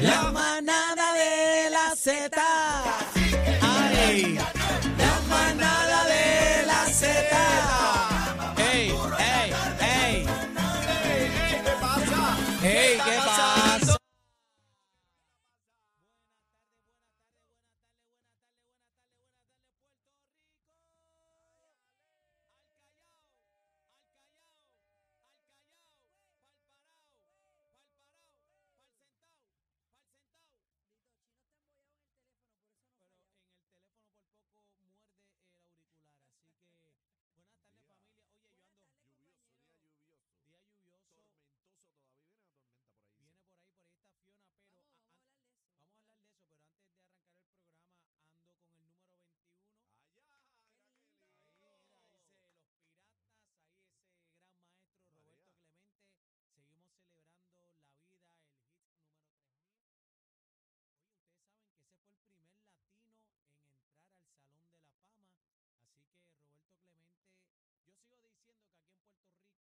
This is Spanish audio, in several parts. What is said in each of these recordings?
La manada de la Z.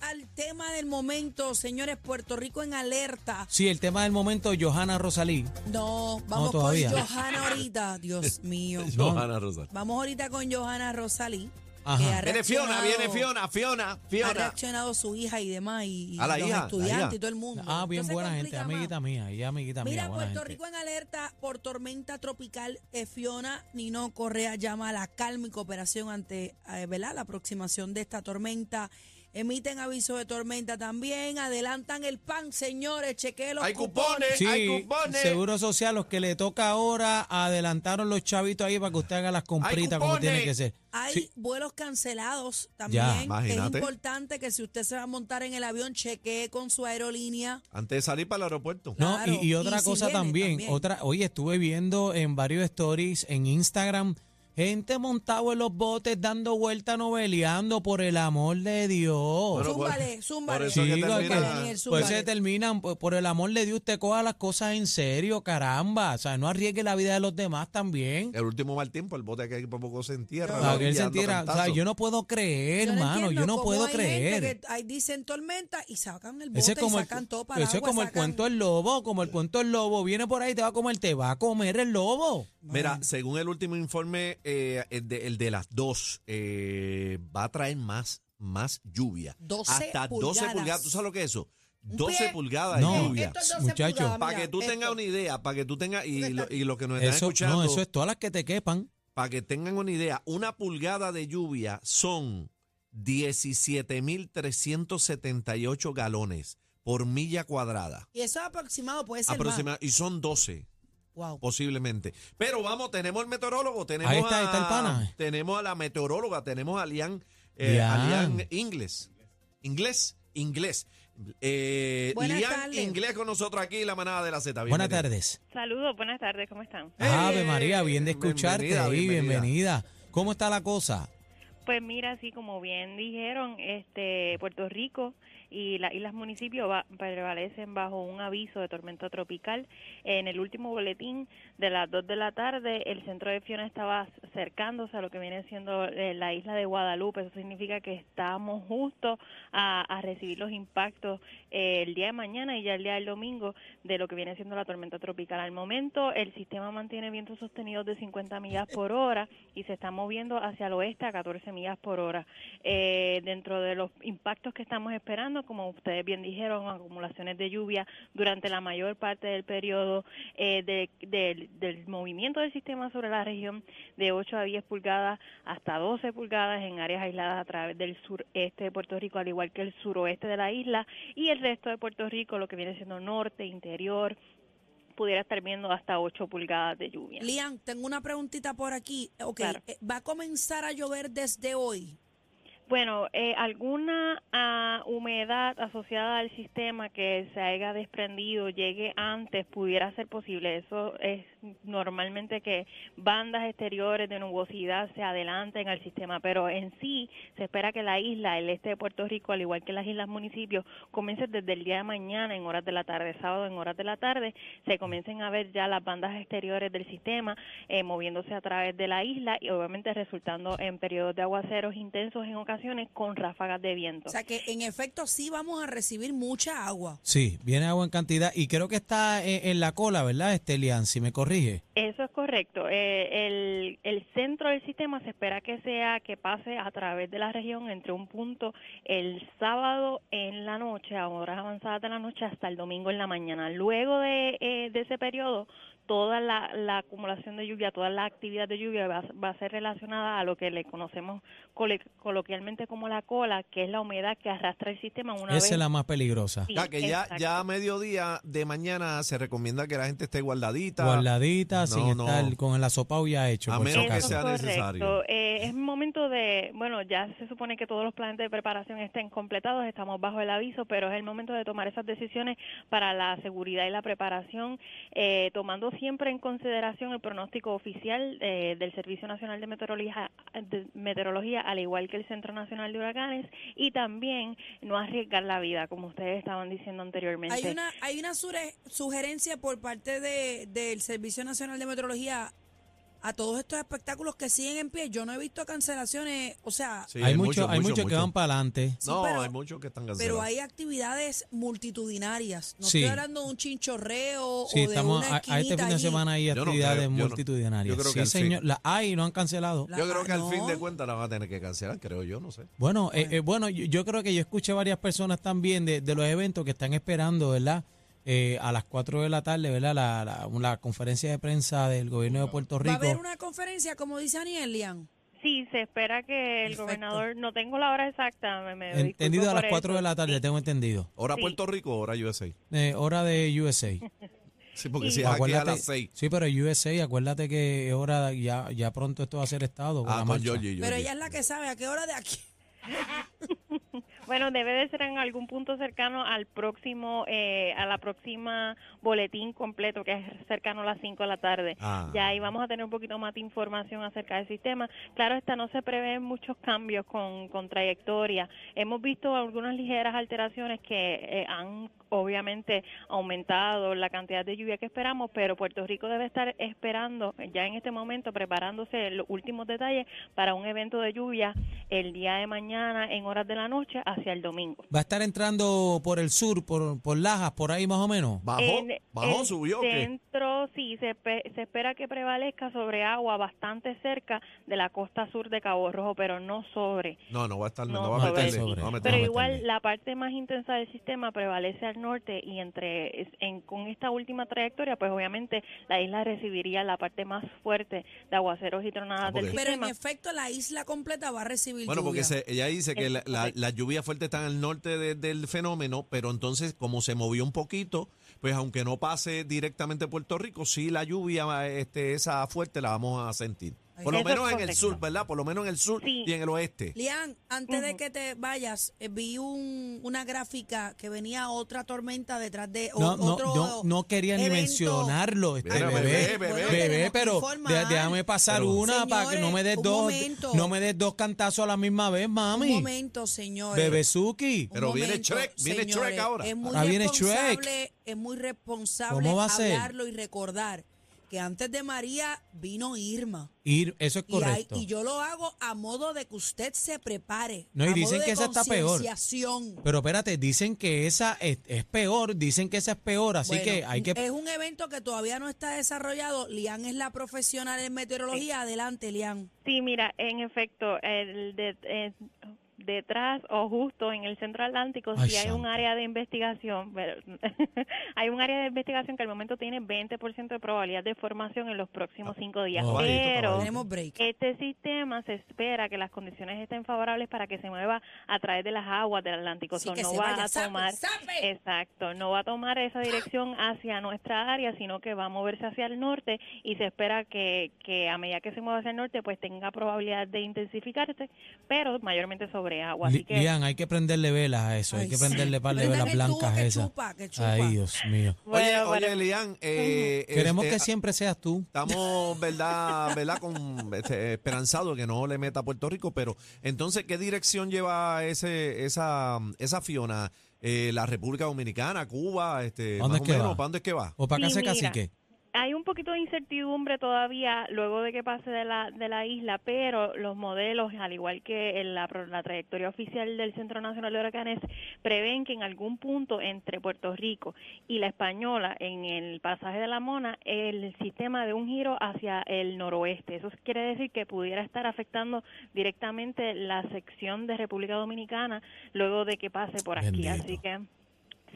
al tema del momento, señores. Puerto Rico en alerta. Sí, el tema del momento, Johanna Rosalí. No, vamos todavía. con Johanna ahorita. Dios mío. Johanna Rosal. Vamos ahorita con Johanna Rosalí. Ajá. que ha Viene Fiona, viene Fiona, Fiona, Ha Fiona. reaccionado su hija y demás, y, y A la los hija, la estudiantes hija. y todo el mundo. Ah, bien Entonces buena gente, más. amiguita mía, ella amiguita mía. Mira, Puerto gente. Rico en alerta por tormenta tropical. Eh, Fiona Nino Correa llama a la calma y cooperación ante eh, ¿verdad? la aproximación de esta tormenta. Emiten aviso de tormenta también. Adelantan el pan, señores. Chequeen los Hay cupones. cupones, Sí, hay cupones. Seguro Social, los que le toca ahora, adelantaron los chavitos ahí para que usted haga las compritas como tiene que ser. Hay Sí. vuelos cancelados Ya, también. es imagínate. importante que si usted se va a montar en el avión, chequee con su aerolínea. Antes de salir para el aeropuerto. No, Claro, y, y otra y si cosa viene también, también. otra, oye, estuve viendo en varios stories en Instagram, gente montado en los botes dando vuelta noveleando por el amor de Dios. Bueno, por- zúmbale, zúmbale. por eso que Sí, termina- Daniel, pues se terminan, por, por el amor de Dios, usted coja las cosas en serio, caramba. O sea, no arriesgue la vida de los demás también. El último mal tiempo, el bote que por poco se entierra. No, que se entierra. O sea, yo no puedo creer, Yo no hermano, entiendo yo no puedo hay gente creer. que ahí dicen tormenta y sacan el bote Ese es como, y el, sacan todo para ese es como el cuento del lobo, como el cuento del lobo. Viene por ahí, te va a comer, te va a comer el lobo. Mira, según el último informe, eh, el, de, el de las dos, eh, va a traer más, más lluvia. 12 Hasta 12 pulgadas. pulgadas. ¿Tú sabes lo que es eso? Un 12 pie. pulgadas No, de lluvia. Es 12 Muchacho. pulgadas, Para que tú tengas una idea, para que tú tengas, y, lo, y los que nos están Eso, escuchando, no, eso es todas las que te quepan. para que tengan una idea, una pulgada de lluvia son 17.378 galones por milla cuadrada. Y eso aproximado puede ser Aproxima- y son 12 más. Wow. posiblemente. Pero vamos, tenemos el meteorólogo, tenemos Ahí está, a, ahí está el pana. tenemos a la meteoróloga, tenemos a Lian, eh, Lian. a Lian Inglés. Inglés, inglés. Eh, Lian tardes. Inglés con nosotros aquí, la manada de la Z. Buenas tardes. Saludos, buenas tardes, ¿cómo están? Ave María, bien de escucharte bienvenida, ahí, bienvenida. bienvenida. ¿Cómo está la cosa? Pues mira, así como bien dijeron, este Puerto Rico y las islas municipios va- prevalecen bajo un aviso de tormenta tropical. En el último boletín de las 2 de la tarde, el centro de Fiona estaba acercándose a lo que viene siendo eh, la isla de Guadalupe. Eso significa que estamos justo a, a recibir los impactos eh, el día de mañana y ya el día del domingo de lo que viene siendo la tormenta tropical. Al momento, el sistema mantiene vientos sostenidos de 50 millas por hora y se está moviendo hacia el oeste a 14 millas por hora. Eh, dentro de los impactos que estamos esperando, como ustedes bien dijeron, acumulaciones de lluvia durante la mayor parte del periodo eh, de- del- del movimiento del sistema sobre la región de 8 a 10 pulgadas hasta 12 pulgadas en áreas aisladas a través del sureste de Puerto Rico, al igual que el suroeste de la isla y el resto de Puerto Rico, lo que viene siendo norte, interior, pudiera estar viendo hasta 8 pulgadas de lluvia. Lian, tengo una preguntita por aquí. Ok, Claro. eh, ¿va a comenzar a llover desde hoy? Bueno, eh, alguna ah, humedad asociada al sistema que se haya desprendido llegue antes pudiera ser posible. Eso es normalmente que bandas exteriores de nubosidad se adelanten al sistema, pero en sí se espera que la isla, el este de Puerto Rico, al igual que las islas municipios, comiencen desde el día de mañana en horas de la tarde, sábado en horas de la tarde, se comiencen a ver ya las bandas exteriores del sistema eh, moviéndose a través de la isla y obviamente resultando en periodos de aguaceros intensos en ocasiones con ráfagas de viento. O sea que en efecto sí vamos a recibir mucha agua. Sí, viene agua en cantidad y creo que está en, en la cola, ¿verdad, Estelian? Si me corrige. Eso es correcto. Eh, el, el centro del sistema se espera que sea que pase a través de la región entre un punto el sábado en la noche, a horas avanzadas de la noche, hasta el domingo en la mañana. Luego de, eh, de ese periodo, toda la, la acumulación de lluvia, toda la actividad de lluvia va, va a ser relacionada a lo que le conocemos cole- coloquialmente como la cola, que es la humedad que arrastra el sistema una Esa vez. es la más peligrosa. Sí, Ya que ya, ya a mediodía de mañana se recomienda que la gente esté guardadita. Guardadita, No, sin no. estar con el asopado ya hecho, A menos que sea es necesario. Eh, es momento de, bueno, ya se supone que todos los planes de preparación estén completados, estamos bajo el aviso, pero es el momento de tomar esas decisiones para la seguridad y la preparación, eh, tomando siempre en consideración el pronóstico oficial eh, del Servicio Nacional de Meteorología, al igual que el Centro Nacional de Huracanes, y también no arriesgar la vida, como ustedes estaban diciendo anteriormente. Hay una, hay una sugerencia por parte de, del Servicio Nacional de Meteorología a todos estos espectáculos que siguen en pie. Yo no he visto cancelaciones, o sea, Sí, hay mucho, muchos hay mucho, muchos que mucho. van para adelante. Sí, No, pero- hay muchos que están pero cancelados. hay actividades multitudinarias. No Sí. estoy hablando de un chinchorreo Sí, o de estamos una a, a este fin de allí. semana hay Yo no actividades creo, yo no- multitudinarias. yo creo que sí, señor, las hay y no han cancelado. La- Yo creo que al no. fin de cuentas la van a tener que cancelar, creo yo, no sé. Bueno, eh, eh, bueno, yo, yo creo que yo escuché varias personas también de, de los eventos que están esperando, ¿verdad? Eh, a las 4 de la tarde, ¿verdad? La, la, la conferencia de prensa del gobierno de Puerto Va a Rico. haber una conferencia, como dice Aniel Lian. Sí, se espera que el Perfecto. gobernador, no tengo la hora exacta, me, me Entendido a las por 4 de la tarde, Sí. tengo entendido. ¿Hora Sí. Puerto Rico o hora USA? Eh, hora de USA. Sí, porque Y- si es aquí a Acuérdate- las 6. Sí, pero USA, acuérdate que es hora, ya, ya pronto esto va a ser Estado. Con Ah, la con marcha. Georgie, Pero ella es la que sabe a qué hora de aquí. Bueno, debe de ser en algún punto cercano al próximo, eh, a la próxima boletín completo, que es cercano a las 5 de la tarde. Ah. Ya ahí vamos a tener un poquito más de información acerca del sistema. Claro, esta no se prevén muchos cambios con, con trayectoria. Hemos visto algunas ligeras alteraciones que eh, han obviamente aumentado la cantidad de lluvia que esperamos, pero Puerto Rico debe estar esperando ya en este momento, preparándose los últimos detalles para un evento de lluvia el día de mañana en horas de la noche hacia el domingo. Va a estar entrando por el sur, por, por Lajas, por ahí más o menos. ¿Bajó? En ¿Bajó? el ¿Subió o qué? centro, sí, se, se espera que prevalezca sobre agua bastante cerca de la costa sur de Cabo Rojo, pero no sobre. No, no va a estar, no, No, va a meterle. sobre. no va a meterle. Pero igual la parte más intensa del sistema prevalece al norte y entre en, con esta última trayectoria, pues obviamente la isla recibiría la parte más fuerte de aguaceros y tronadas Ah, porque- del Pero en sistema. efecto, la isla completa va a recibir Bueno, porque lluvia. se- ella dice que la, la, correcto. las lluvias fuertes están al norte de- del fenómeno, pero entonces como se movió un poquito, pues aunque no pase directamente Puerto Rico, sí la lluvia este, esa fuerte la vamos a sentir. Por lo Eso es menos en el correcto. sur, ¿verdad? Por lo menos en el sur Sí. y en el oeste. Lian, antes de que te vayas, eh, vi un, una gráfica que venía otra tormenta detrás de o- No, no, otro no, no quería ni evento. mencionarlo, este Mira, bebé. bebé, bebé. Bebé, tenemos que pero informar. de- déjame pasar Pero- una para que no me des Señores, un dos, momento. no me des dos cantazos a la misma vez, Un mami. momento, señores. Bebezuki. Un Pero viene Shrek, viene Shrek ahora. Es muy Ahora viene responsable, es muy responsable ¿Cómo va a ser? hablarlo y recordar que antes de María vino Irma. Ir, eso es Y, hay- correcto. y yo lo hago a modo de que usted se prepare. No, y a dicen modo de que esa está peor. Pero espérate, dicen que esa es, es peor, dicen que esa es peor, así Bueno, que hay que... Es un evento que todavía no está desarrollado. Lian es la profesional en meteorología. Adelante, Lian. Sí, mira, en efecto, el de- eh, detrás o justo en el centro atlántico Ay, sí hay un área de investigación, pero hay un área de investigación que al momento tiene 20% de probabilidad de formación en los próximos cinco días, Oh. Pero caballito. Tenemos break. este sistema se espera que las condiciones estén favorables para que se mueva a través de las aguas del Atlántico. Sí, So, no va vaya, a tomar, exacto, no va a tomar esa dirección hacia nuestra área, sino que va a moverse hacia el norte y se espera que, que a medida que se mueva hacia el norte, pues tenga probabilidad de intensificarse, pero mayormente sobre de agua. Así Li- que Lian, hay que prenderle velas a eso, hay Ay, que sí. prenderle par de velas blancas a que esa. chupa, que chupa. Ay, Dios mío. Oye, Bueno, oye. Lian, eh, Queremos este, que siempre seas tú. Estamos, ¿verdad? ¿verdad? Con, este, esperanzado que no le meta a Puerto Rico, pero entonces, ¿qué dirección lleva ese, esa, esa Fiona? Eh, ¿La República Dominicana, Cuba? Este, ¿Dónde más es o que menos, va? ¿Para dónde es que va? O para Sí, casa mira. cacique. Hay un poquito de incertidumbre todavía luego de que pase de la, de la isla, pero los modelos, al igual que en la, la trayectoria oficial del Centro Nacional de Huracanes, prevén que en algún punto entre Puerto Rico y la Española, en el pasaje de la Mona, el sistema de un giro hacia el noroeste. Eso quiere decir que pudiera estar afectando directamente la sección de República Dominicana luego de que pase por aquí. Bendito. Así que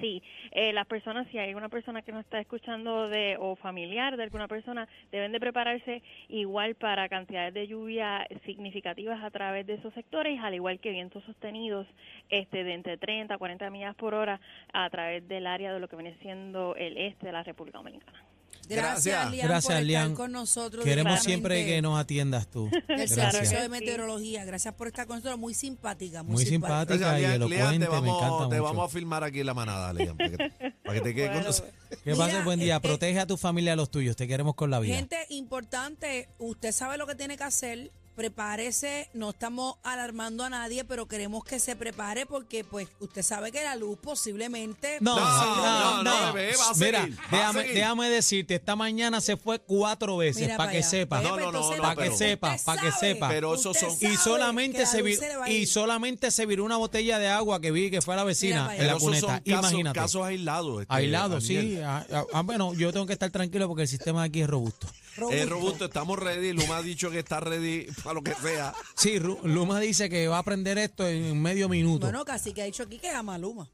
Sí, eh, las personas, si hay alguna persona que nos está escuchando de o familiar de alguna persona, deben de prepararse igual para cantidades de lluvia significativas a través de esos sectores, al igual que vientos sostenidos este de entre 30 a 40 millas por hora a través del área de lo que viene siendo el este de la República Dominicana. Gracias. Lian, Gracias, por estar Lian. con nosotros. Queremos siempre que nos atiendas tú. Claro Servicio de. Meteorología. Gracias por estar con nosotros. Muy simpática. Muy, Muy simpática. Gracias, y Lian. elocuente, Lian, te me vamos, encanta te mucho. vamos a filmar aquí en la manada, Lian, para que te, para que te quede con nosotros. Que pase buen día. eh, Protege a tu familia y a los tuyos. Te queremos con la vida. Gente importante, usted sabe lo que tiene que hacer. Prepárese, no estamos alarmando a nadie, pero queremos que se prepare porque pues usted sabe que la luz posiblemente No, No, no, no, no. no, bebé, va a Mira, seguir, va a déjame, seguir. déjame decirte, esta mañana se fue cuatro veces Mira para pa' que allá. sepa. No, pues no, no, entonces, no, Para que pero- sepa, usted para que sabe, sepa. Pero esos usted son- sabe Y que solamente la se luz vi- se le va a y solamente se viró una botella de agua que vi que fue a la Mira vecina para en allá. la Pero esos cuneta. son casos, Imagínate. casos aislados. este, Aislado, sí. Aniel. Ah, ah, ah, bueno, yo tengo que estar tranquilo porque el sistema de aquí es robusto. Es robusto, estamos ready. Luma ha dicho que está ready para lo que sea. Sí, Ru- Luma dice que va a aprender esto en medio minuto. Bueno, casi que ha dicho aquí que ama a Luma.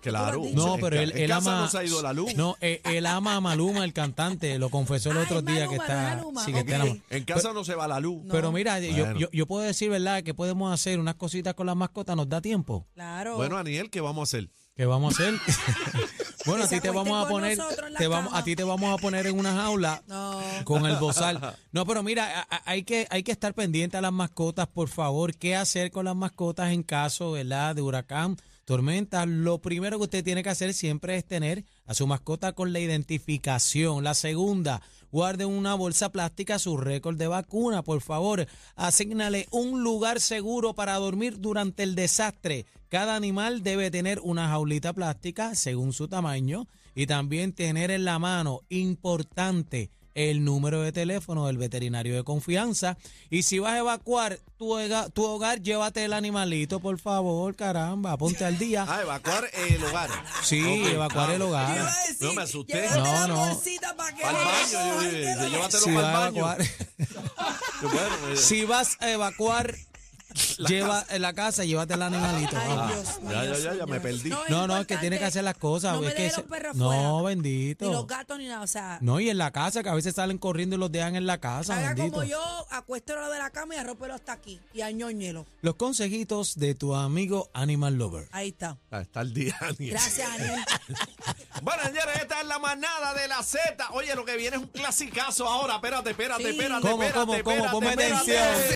Claro. No, En pero ca- él, en él casa ama. no se ha ido la luz. No, él, él ama a Maluma, el cantante. Lo confesó el Ay, otro día que Maluma, no es está. Maluma, sí, que está ok. enamorado. En casa no se va la luz. No. Pero mira, yo, Bueno. yo, yo puedo decir, ¿verdad? Que podemos hacer unas cositas con las mascotas. ¿Nos da tiempo? Claro. Bueno, Aniel, ¿qué vamos a hacer? ¿Qué vamos a hacer? bueno, a ti te vamos a poner, te vamos, a ti te vamos a poner en una jaula no. con el bozal. No, pero mira, a- a- hay que, hay que estar pendiente a las mascotas, por favor. ¿Qué hacer con las mascotas en caso, verdad, de huracán, tormenta? Lo primero que usted tiene que hacer siempre es tener a su mascota con la identificación. La segunda, guarde en una bolsa plástica su récord de vacuna, por favor. Asignale un lugar seguro para dormir durante el desastre. Cada animal debe tener una jaulita plástica según su tamaño y también tener en la mano, importante, el número de teléfono del veterinario de confianza. Y si vas a evacuar tu, ega- tu hogar, llévate el animalito, por favor, caramba, ponte al día. Ah, evacuar el hogar. Sí, evacuar el hogar. Decir, No, me asusté. No, la no. Al baño, yo- llévatelo Si para vas a el baño. evacuar, eh, si vas a evacuar, lleva en la casa, llévate el animalito. Ay. Dios ya, ya, ya, ya me perdí. No, no, es que tiene que hacer las cosas. No me es que deje se- los perros no, fuera, bendito. Ni los gatos ni nada. O sea, No, y en la casa, que a veces salen corriendo y los dejan en la casa, haga bendito. como yo, acuéstelo de la cama y arrópelo hasta aquí. Y añóñelo. Los consejitos de tu amigo Animal Lover. Ahí está. Ah, está el día, Aniel. Gracias, Daniel. Bueno, señores, esta es la manada de la Z. Oye, lo que viene es un clasicazo ahora. Espérate, espérate, Sí. espérate, ¿Cómo, espérate, cómo, cómo? espérate, Ponme espérate.